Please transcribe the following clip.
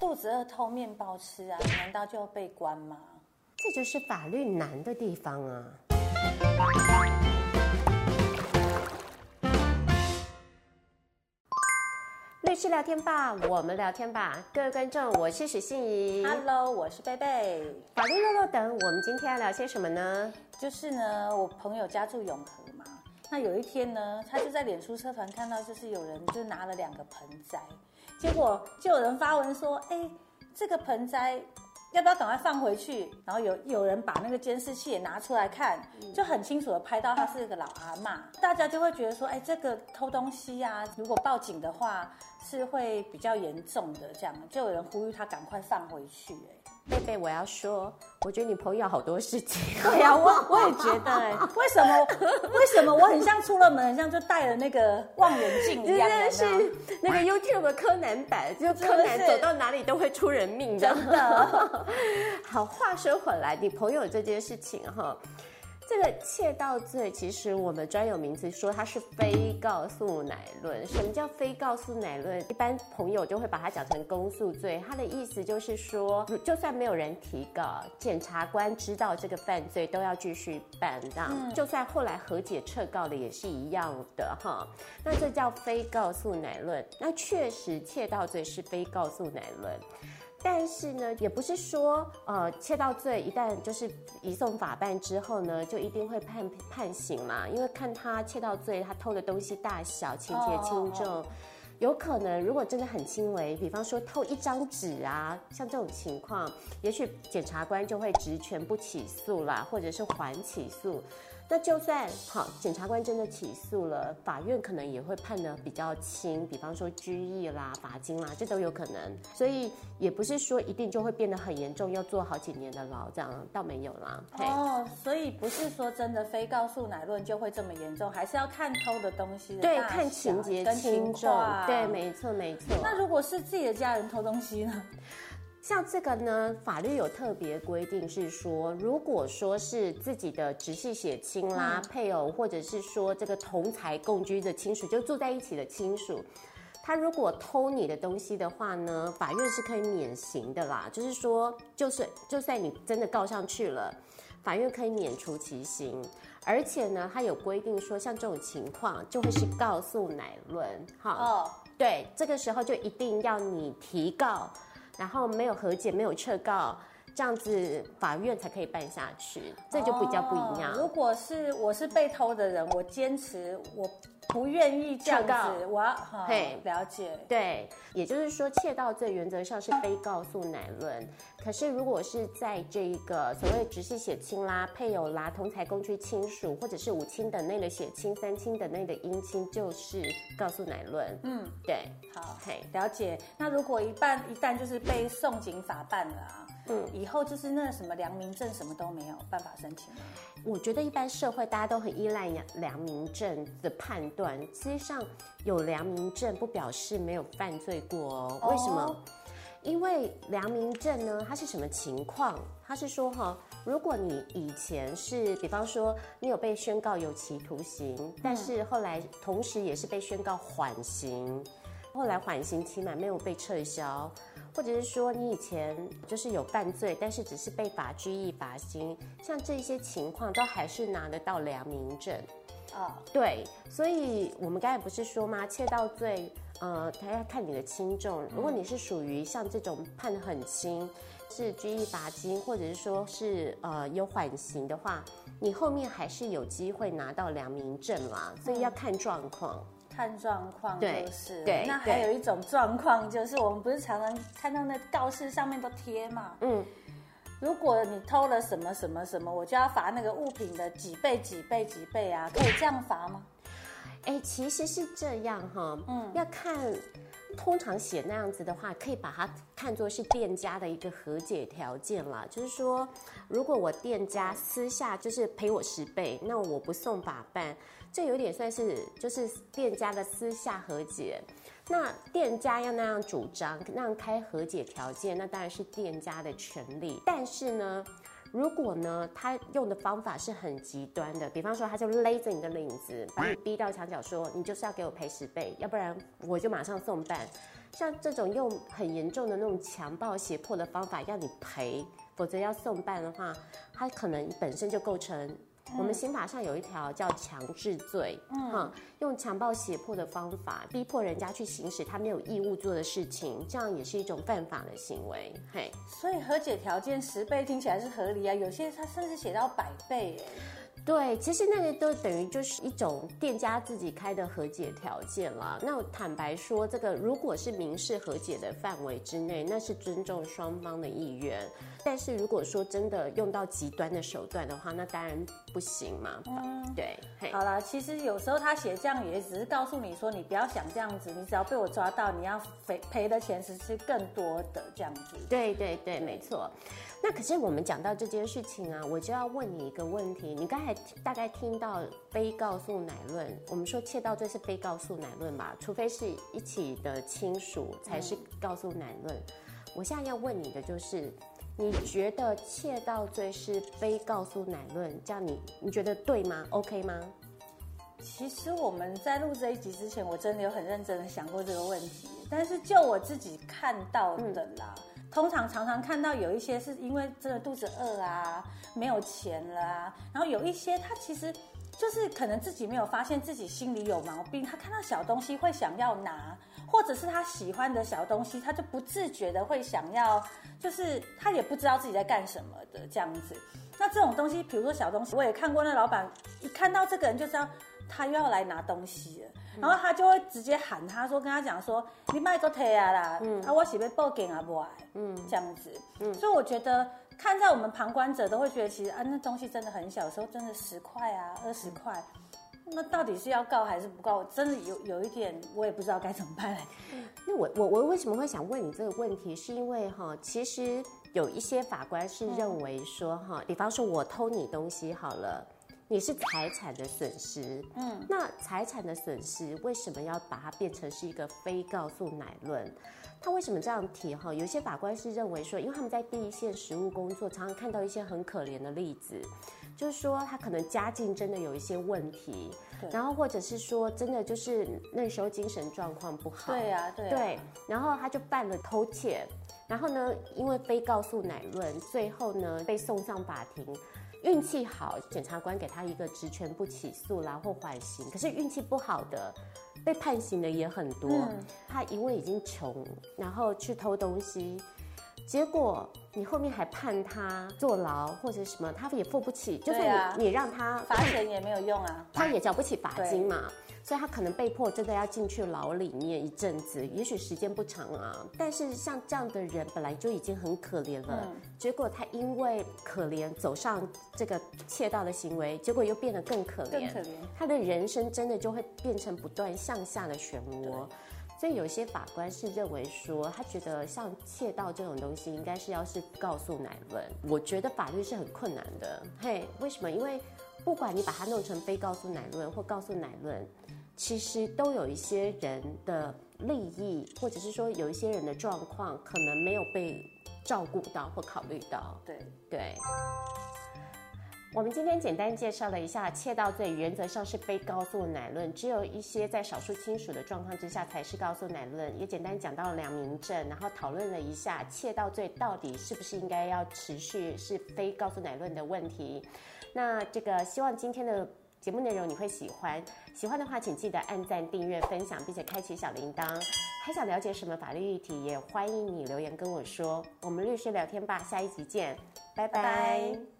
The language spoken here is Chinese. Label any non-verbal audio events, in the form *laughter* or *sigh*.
肚子饿偷面包吃啊，难道就要被关吗？这就是法律难的地方啊。律师聊天吧，我们聊天吧，各位观众，我是许信怡，Hello，我是贝贝。法律漏漏等，我们今天要聊些什么呢？就是呢，我朋友家住永和嘛，那有一天呢，他就在脸书社团看到，就是有人就拿了两个盆栽，结果就有人发文说，哎，这个盆栽。要不要赶快放回去？然后有有人把那个监视器也拿出来看，就很清楚的拍到他是个老阿妈，大家就会觉得说，哎，这个偷东西呀，如果报警的话是会比较严重的，这样就有人呼吁他赶快放回去，哎。贝贝，我要说，我觉得你朋友好多事情。*laughs* 对呀、啊，我我也觉得，哎，为什么？为什么我很像出了门，很像就戴了那个望远镜一样？真 *laughs* 的是那个 YouTube 的柯南版，就柯南走到哪里都会出人命，真的。*laughs* 好，话说回来，你朋友这件事情哈。这个窃盗罪，其实我们专有名词说它是非告诉乃论。什么叫非告诉乃论？一般朋友就会把它讲成公诉罪。它的意思就是说，就算没有人提告，检察官知道这个犯罪都要继续办。这样，嗯、就算后来和解撤告的也是一样的哈。那这叫非告诉乃论。那确实窃盗罪是非告诉乃论。但是呢，也不是说，呃，窃盗罪一旦就是移送法办之后呢，就一定会判判刑嘛。因为看他窃盗罪，他偷的东西大小、情节轻重，oh, oh, oh. 有可能如果真的很轻微，比方说偷一张纸啊，像这种情况，也许检察官就会职权不起诉啦，或者是缓起诉。那就算好，检察官真的起诉了，法院可能也会判的比较轻，比方说拘役啦、罚金啦，这都有可能。所以也不是说一定就会变得很严重，要坐好几年的牢，这样倒没有啦。哦，所以不是说真的非告诉乃论就会这么严重，还是要看偷的东西的。对，看情节轻重。对，没错没错。那如果是自己的家人偷东西呢？像这个呢，法律有特别规定，是说，如果说是自己的直系血亲啦、嗯、配偶，或者是说这个同财共居的亲属，就住在一起的亲属，他如果偷你的东西的话呢，法院是可以免刑的啦。就是说，就是就算你真的告上去了，法院可以免除其刑。而且呢，他有规定说，像这种情况就会是告诉乃论。好，哦，对，这个时候就一定要你提告。然后没有和解，没有撤告，这样子法院才可以办下去，这就比较不一样。哦，如果是我是被偷的人，我坚持我不愿意这样子，我要嘿了解。对，也就是说，窃盗罪原则上是非告诉乃论。可是如果是在这一个所谓直系血亲啦、配偶啦、同财共居亲属，或者是五亲等内的血亲、三亲等内的姻亲，就是告诉乃论。嗯，对，好，嘿，了解。那如果一旦一旦就是被送警法办了啊，嗯，以后就是那什么良民证什么都没有办法申请了。我觉得一般社会大家都很依赖良民证的判断，实际上有良民证不表示没有犯罪过哦。为什么？哦因为良民证呢，它是什么情况？它是说哈，如果你以前是，比方说你有被宣告有期徒刑，但是后来同时也是被宣告缓刑，后来缓刑期满没有被撤销，或者是说你以前就是有犯罪，但是只是被罚拘役罚金，像这些情况都还是拿得到良民证。啊，对，所以我们刚才不是说吗？窃盗罪。呃，他要看你的轻重。如果你是属于像这种判得很轻，是拘役罚金，或者是说是呃有缓刑的话，你后面还是有机会拿到良民证啦。所以要看状况，看状况就是。对，对，那还有一种状况就是，我们不是常常看到那告示上面都贴嘛？嗯，如果你偷了什么什么什么，我就要罚那个物品的几倍几倍几倍啊？可以这样罚吗？哎，其实是这样哈，嗯，要看，通常写那样子的话，可以把它看作是店家的一个和解条件了。就是说，如果我店家私下就是赔我十倍，那我不送法办，这有点算是就是店家的私下和解。那店家要那样主张，那样开和解条件，那当然是店家的权利。但是呢，如果呢，他用的方法是很极端的，比方说，他就勒着你的领子，把你逼到墙角，说你就是要给我赔十倍，要不然我就马上送办。像这种用很严重的那种强暴胁迫的方法要你赔，否则要送办的话，他可能本身就构成。我们刑法上有一条叫强制罪，嗯，用强暴胁迫的方法逼迫人家去行使他没有义务做的事情，这样也是一种犯法的行为，嘿。所以和解条件十倍听起来是合理啊，有些他甚至写到百倍，哎。对，其实那个都等于就是一种店家自己开的和解条件了。那坦白说，这个如果是民事和解的范围之内，那是尊重双方的意愿。但是如果说真的用到极端的手段的话，那当然不行嘛。嗯，对。好了，其实有时候他写这样也只是告诉你说，你不要想这样子，你只要被我抓到，你要赔赔的钱是是更多的这样子。对对对，没错。那可是我们讲到这件事情啊，我就要问你一个问题。你刚才大概听到非告诉乃论，我们说窃盗罪是非告诉乃论吧？除非是一起的亲属才是告诉乃论。嗯。我现在要问你的就是，你觉得窃盗罪是非告诉乃论？这样你你觉得对吗？OK 吗？其实我们在录这一集之前，我真的有很认真的想过这个问题，但是就我自己看到的啦。嗯通常常常看到有一些是因为真的肚子饿啊，没有钱了啊，然后有一些他其实就是可能自己没有发现自己心里有毛病，他看到小东西会想要拿，或者是他喜欢的小东西，他就不自觉的会想要，就是他也不知道自己在干什么的这样子。那这种东西，比如说小东西，我也看过，那老板一看到这个人就知道他又要来拿东西了。然后他就会直接喊他说，跟他讲说，你卖个腿啊啦，嗯，啊我是被报警啊不来，嗯，这样子，嗯，所以我觉得看在我们旁观者都会觉得，其实啊那东西真的很小，有时候真的十块啊二十块，那到底是要告还是不告？真的有有一点我也不知道该怎么办。*laughs* 那我我我为什么会想问你这个问题？是因为哈，其实有一些法官是认为说哈，比方说我偷你东西好了。你是财产的损失，嗯，那财产的损失为什么要把它变成是一个非告诉乃论？他为什么这样提？哈，有些法官是认为说，因为他们在第一线实务工作，常常看到一些很可怜的例子，就是说他可能家境真的有一些问题，然后或者是说真的就是那时候精神状况不好，对呀，对，对，然后他就办了偷窃，然后呢，因为非告诉乃论，最后呢被送上法庭。运气好，检察官给他一个职权不起诉啦或缓刑。可是运气不好的，被判刑的也很多。嗯、他因为已经穷，然后去偷东西，结果你后面还判他坐牢或者什么，他也付不起。就算你、啊、你让他罚钱也没有用啊，他也交不起罚金嘛。所以他可能被迫真的要进去牢里面一阵子，也许时间不长啊。但是像这样的人本来就已经很可怜了，嗯、结果他因为可怜走上这个窃盗的行为，结果又变得更可怜。更可怜。他的人生真的就会变成不断向下的漩涡。所以有些法官是认为说，他觉得像窃盗这种东西，应该是要是告诉乃论。我觉得法律是很困难的。嘿，为什么？因为不管你把它弄成非告诉乃论或告诉乃论。其实都有一些人的利益，或者是说有一些人的状况，可能没有被照顾到或考虑到。对对。我们今天简单介绍了一下窃盗罪，原则上是非告诉乃论，只有一些在少数亲属的状况之下才是告诉乃论。也简单讲到了良民证，然后讨论了一下窃盗罪到底是不是应该要持续是非告诉乃论的问题。那这个希望今天的。节目内容你会喜欢，喜欢的话请记得按赞、订阅、分享，并且开启小铃铛。还想了解什么法律议题，也欢迎你留言跟我说。我们律师聊天吧，下一集见，拜拜。